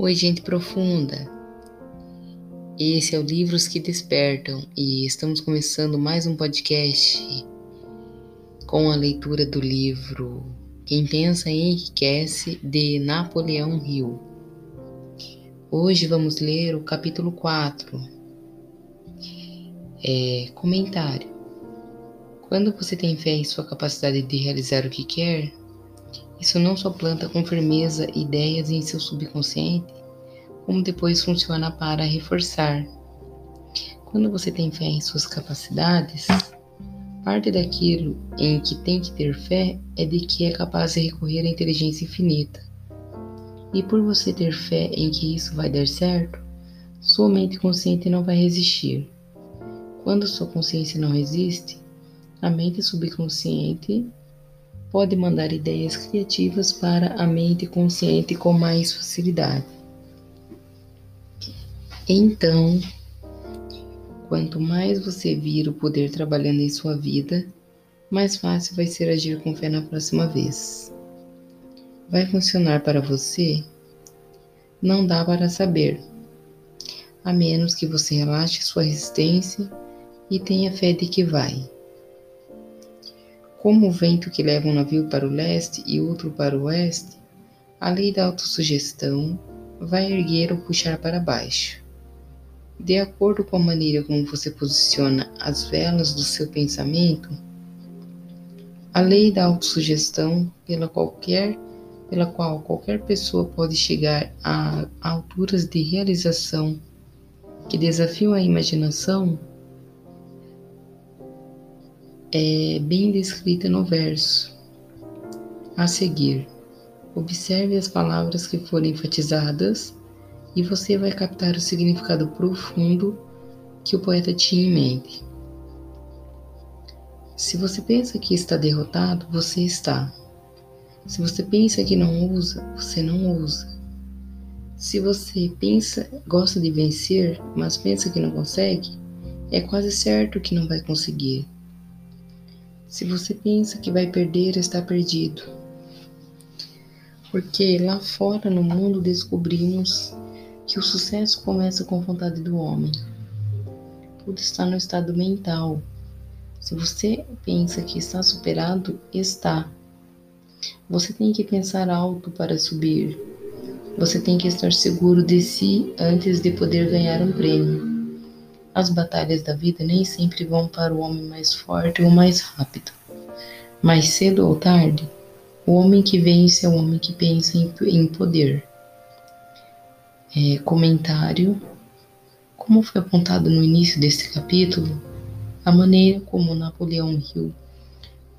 Oi, gente profunda! Esse é o Livros que Despertam e estamos começando mais um podcast com a leitura do livro Quem Pensa Enriquece de Napoleão Hill. Hoje vamos ler o capítulo 4. É, comentário. Quando você tem fé em sua capacidade de realizar o que quer, isso não só planta com firmeza ideias em seu subconsciente, como depois funciona para reforçar. Quando você tem fé em suas capacidades, parte daquilo em que tem que ter fé é de que é capaz de recorrer à inteligência infinita. E por você ter fé em que isso vai dar certo, sua mente consciente não vai resistir. Quando sua consciência não resiste, a mente subconsciente pode mandar ideias criativas para a mente consciente com mais facilidade. Então, quanto mais você vir o poder trabalhando em sua vida, mais fácil vai ser agir com fé na próxima vez. Vai funcionar para você? Não dá para saber, a menos que você relaxe sua resistência e tenha fé de que vai. Como o vento que leva um navio para o leste e outro para o oeste, a lei da autossugestão vai erguer ou puxar para baixo. De acordo com a maneira como você posiciona as velas do seu pensamento, a lei da autossugestão pela, qualquer, pela qual qualquer pessoa pode chegar a alturas de realização que desafiam a imaginação é bem descrita no verso. A seguir, observe as palavras que foram enfatizadas e você vai captar o significado profundo que o poeta tinha em mente. Se você pensa que está derrotado, você está. Se você pensa que não usa, você não usa. Se você pensa, gosta de vencer, mas pensa que não consegue, é quase certo que não vai conseguir. Se você pensa que vai perder, está perdido. Porque lá fora no mundo descobrimos que o sucesso começa com a vontade do homem. Tudo está no estado mental. Se você pensa que está superado, está. Você tem que pensar alto para subir. Você tem que estar seguro de si antes de poder ganhar um prêmio. As batalhas da vida nem sempre vão para o homem mais forte ou mais rápido. Mais cedo ou tarde, o homem que vence é o homem que pensa em poder. É, comentário: Como foi apontado no início deste capítulo, a maneira como Napoleão Hill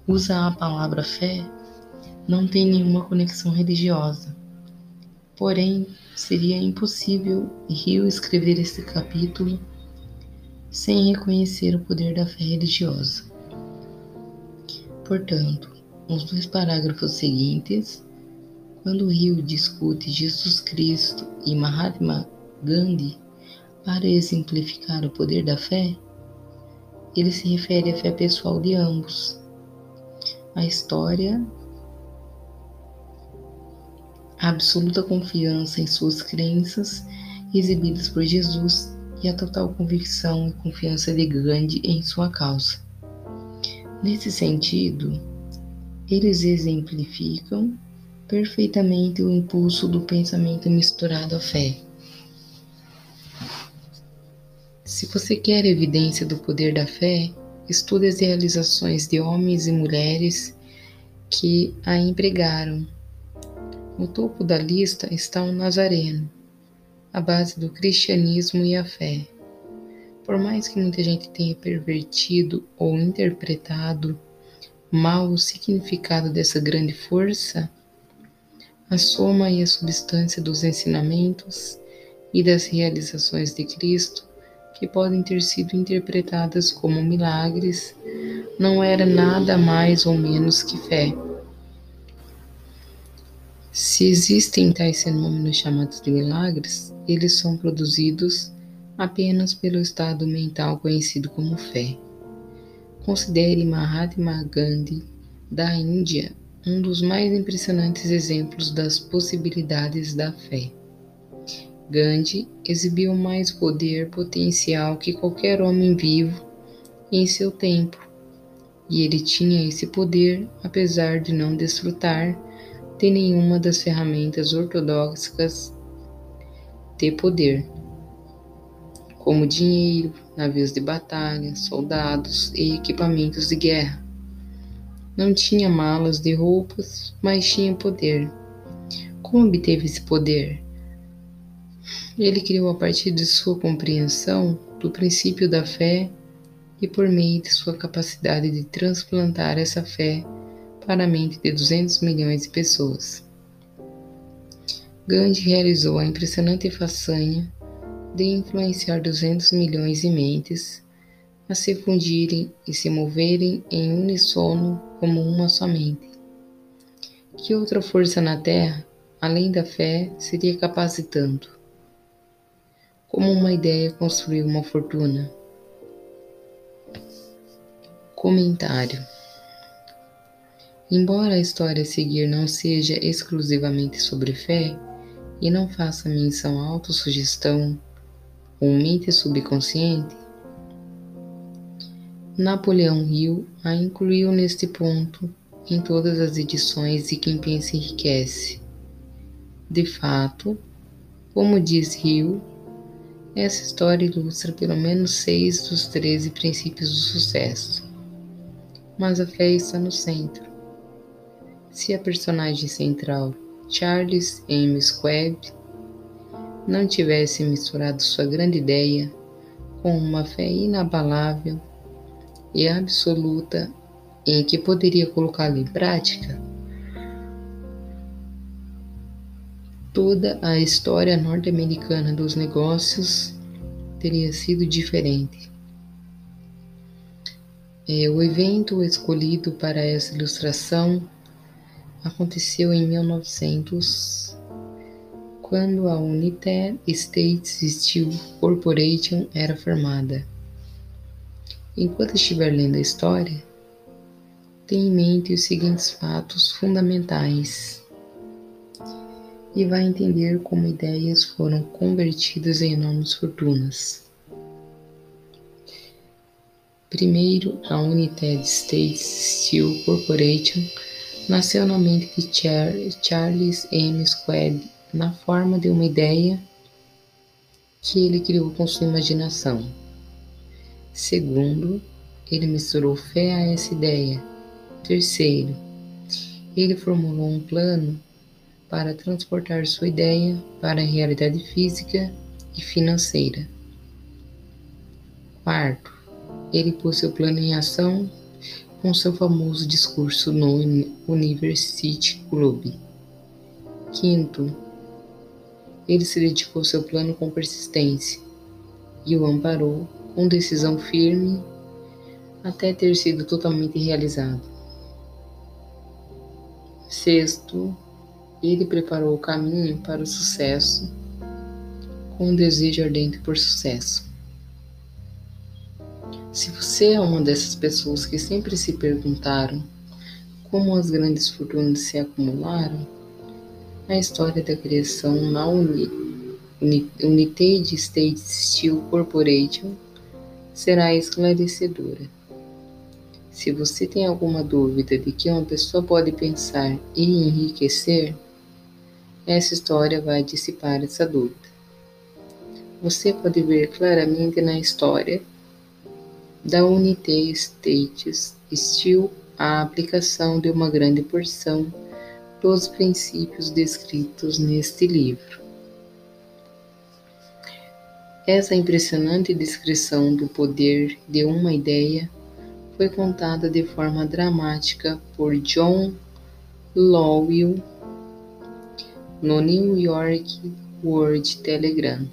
usa a palavra fé não tem nenhuma conexão religiosa. Porém, seria impossível Hill escrever este capítulo sem reconhecer o poder da fé religiosa. Portanto, nos dois parágrafos seguintes, quando Rio discute Jesus Cristo e Mahatma Gandhi para exemplificar o poder da fé, ele se refere à fé pessoal de ambos. A história, a absoluta confiança em suas crenças exibidas por Jesus e a total convicção e confiança de Gandhi em sua causa. Nesse sentido, eles exemplificam perfeitamente o impulso do pensamento misturado à fé. Se você quer evidência do poder da fé, estude as realizações de homens e mulheres que a empregaram. No topo da lista está o Nazareno, a base do cristianismo e a fé. Por mais que muita gente tenha pervertido ou interpretado mal o significado dessa grande força, a soma e a substância dos ensinamentos e das realizações de Cristo, que podem ter sido interpretadas como milagres, não era nada mais ou menos que fé. Se existem tais fenômenos chamados de milagres, eles são produzidos apenas pelo estado mental conhecido como fé. Considere Mahatma Gandhi, da Índia, um dos mais impressionantes exemplos das possibilidades da fé. Gandhi exibiu mais poder potencial que qualquer homem vivo em seu tempo, e ele tinha esse poder apesar de não desfrutar de nenhuma das ferramentas ortodoxas de poder, como dinheiro, navios de batalha, soldados e equipamentos de guerra. Não tinha malas de roupas, mas tinha poder. Como obteve esse poder? Ele criou a partir de sua compreensão do princípio da fé e por meio de sua capacidade de transplantar essa fé para a mente de 200 milhões de pessoas. Gandhi realizou a impressionante façanha de influenciar 200 milhões de mentes a se fundirem e se moverem em uníssono como uma só mente. Que outra força na Terra, além da fé, seria capaz de tanto? Como uma ideia construir uma fortuna. Comentário. Embora a história a seguir não seja exclusivamente sobre fé e não faça menção à autossugestão ou mente subconsciente, Napoleão Hill a incluiu neste ponto em todas as edições de Quem Pensa Enriquece. De fato, como diz Hill, essa história ilustra pelo menos seis dos treze princípios do sucesso. Mas a fé está no centro. Se a personagem central, Charles M. Squab, não tivesse misturado sua grande ideia com uma fé inabalável e absoluta em que poderia colocá-la em prática, toda a história norte-americana dos negócios teria sido diferente. É, o evento escolhido para essa ilustração aconteceu em 1900, quando a United States Steel Corporation era formada. Enquanto estiver lendo a história, tenha em mente os seguintes fatos fundamentais e vai entender como ideias foram convertidas em enormes fortunas. Primeiro, a United States Steel Corporation nasceu na mente de Char Charles M. Squad na forma de uma ideia que ele criou com sua imaginação. Segundo, ele misturou fé a essa ideia. Terceiro, ele formulou um plano para transportar sua ideia para a realidade física e financeira. Quarto, ele pôs seu plano em ação com seu famoso discurso no University Club. Quinto, ele se dedicou ao seu plano com persistência e o amparou com decisão firme até ter sido totalmente realizado. Sexto, ele preparou o caminho para o sucesso com um desejo ardente por sucesso. Se você é uma dessas pessoas que sempre se perguntaram como as grandes fortunas se acumularam, a história da criação na United States Steel Corporation será esclarecedora. Se você tem alguma dúvida de que uma pessoa pode pensar e enriquecer, essa história vai dissipar essa dúvida. Você pode ver claramente na história da Unité States Steel a aplicação de uma grande porção dos princípios descritos neste livro. Essa impressionante descrição do poder de uma ideia foi contada de forma dramática por John Lowell no New York World Telegram,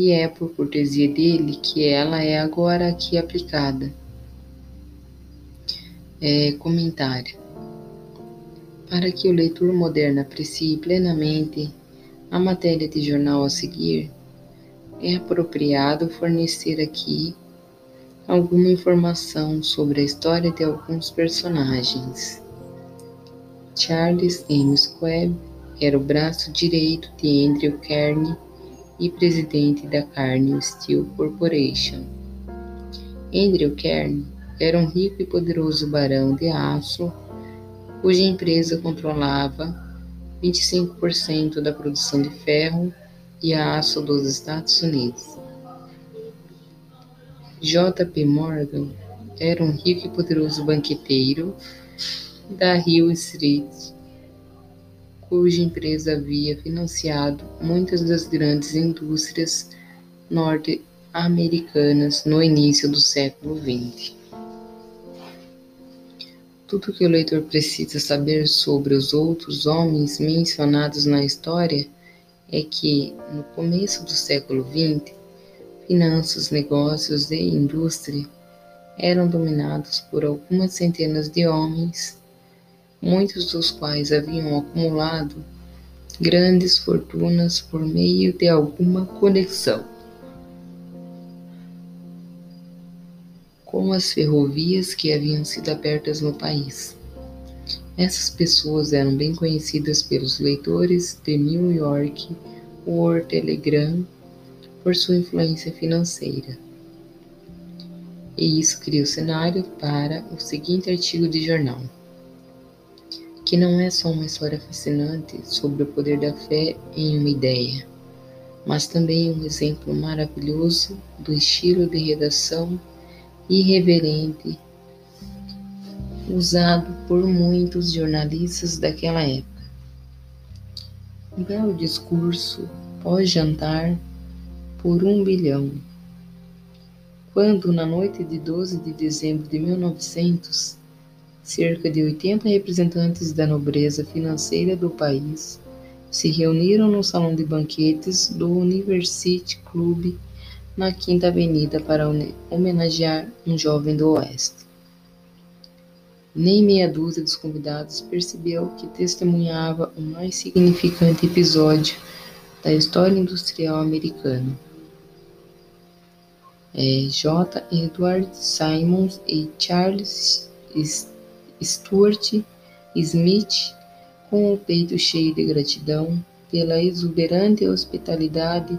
e é por cortesia dele que ela é agora aqui aplicada. É, comentário. Para que o leitor moderno aprecie plenamente a matéria de jornal a seguir, é apropriado fornecer aqui alguma informação sobre a história de alguns personagens. Charles M. Squab era o braço direito de Andrew Carnegie e presidente da Carnegie Steel Corporation. Andrew Carnegie era um rico e poderoso barão de aço, cuja empresa controlava 25% da produção de ferro e aço dos Estados Unidos. J.P. Morgan era um rico e poderoso banqueteiro da Hill Street, cuja empresa havia financiado muitas das grandes indústrias norte-americanas no início do século XX. Tudo que o leitor precisa saber sobre os outros homens mencionados na história é que, no começo do século XX, finanças, negócios e indústria eram dominados por algumas centenas de homens, muitos dos quais haviam acumulado grandes fortunas por meio de alguma conexão com as ferrovias que haviam sido abertas no país. Essas pessoas eram bem conhecidas pelos leitores de New York World Telegram por sua influência financeira. E isso cria o cenário para o seguinte artigo de jornal, que não é só uma história fascinante sobre o poder da fé em uma ideia, mas também um exemplo maravilhoso do estilo de redação irreverente usado por muitos jornalistas daquela época. Um belo discurso pós-jantar por um bilhão quando, na noite de 12 de dezembro de 1900, cerca de 80 representantes da nobreza financeira do país se reuniram no salão de banquetes do University Club na Quinta Avenida para homenagear um jovem do Oeste. Nem meia dúzia dos convidados percebeu que testemunhava o mais significante episódio da história industrial americana é, J. Edward Simons e Charles Stuart Smith, com o peito cheio de gratidão pela exuberante hospitalidade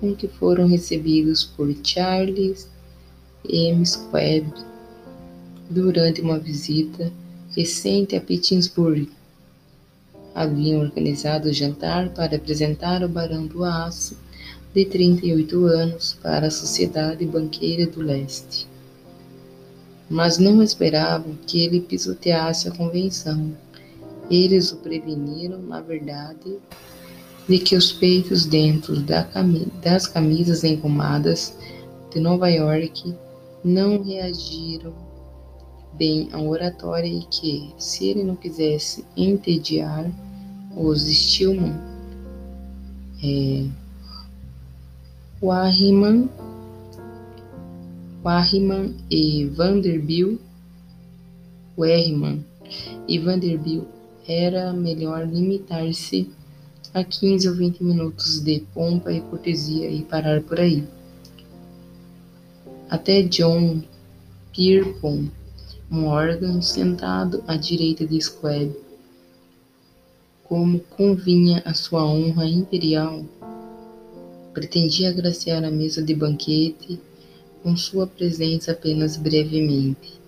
com que foram recebidos por Charles M. Squab durante uma visita recente a Pittsburgh. Haviam organizado o jantar para apresentar o Barão do Aço de 38 anos para a Sociedade Banqueira do Leste. Mas não esperavam que ele pisoteasse a convenção. Eles o preveniram, na verdade, de que os peitos dentro das camisas engomadas de Nova York não reagiram bem ao oratório e que, se ele não quisesse entediar os Stillman, é, Warriman, Warriman e Vanderbilt, Werman e Vanderbilt era melhor limitar-se a 15 ou 20 minutos de pompa e cortesia e parar por aí. Até John Pierpont Morgan, sentado à direita de Squab, como convinha a sua honra imperial, pretendia agraciar a mesa de banquete com sua presença apenas brevemente.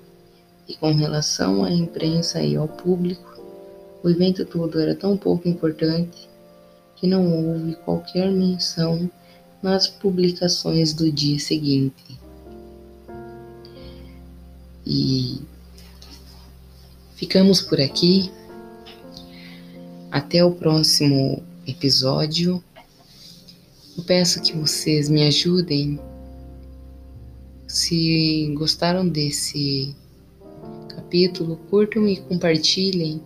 E com relação à imprensa e ao público, o evento todo era tão pouco importante que não houve qualquer menção nas publicações do dia seguinte. E ficamos por aqui. Até o próximo episódio. Eu peço que vocês me ajudem. Se gostaram desse capítulo, curtam e compartilhem.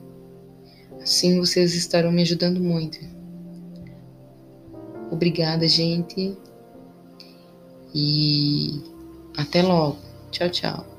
Assim vocês estarão me ajudando muito. Obrigada, gente. E até logo. Tchau, tchau.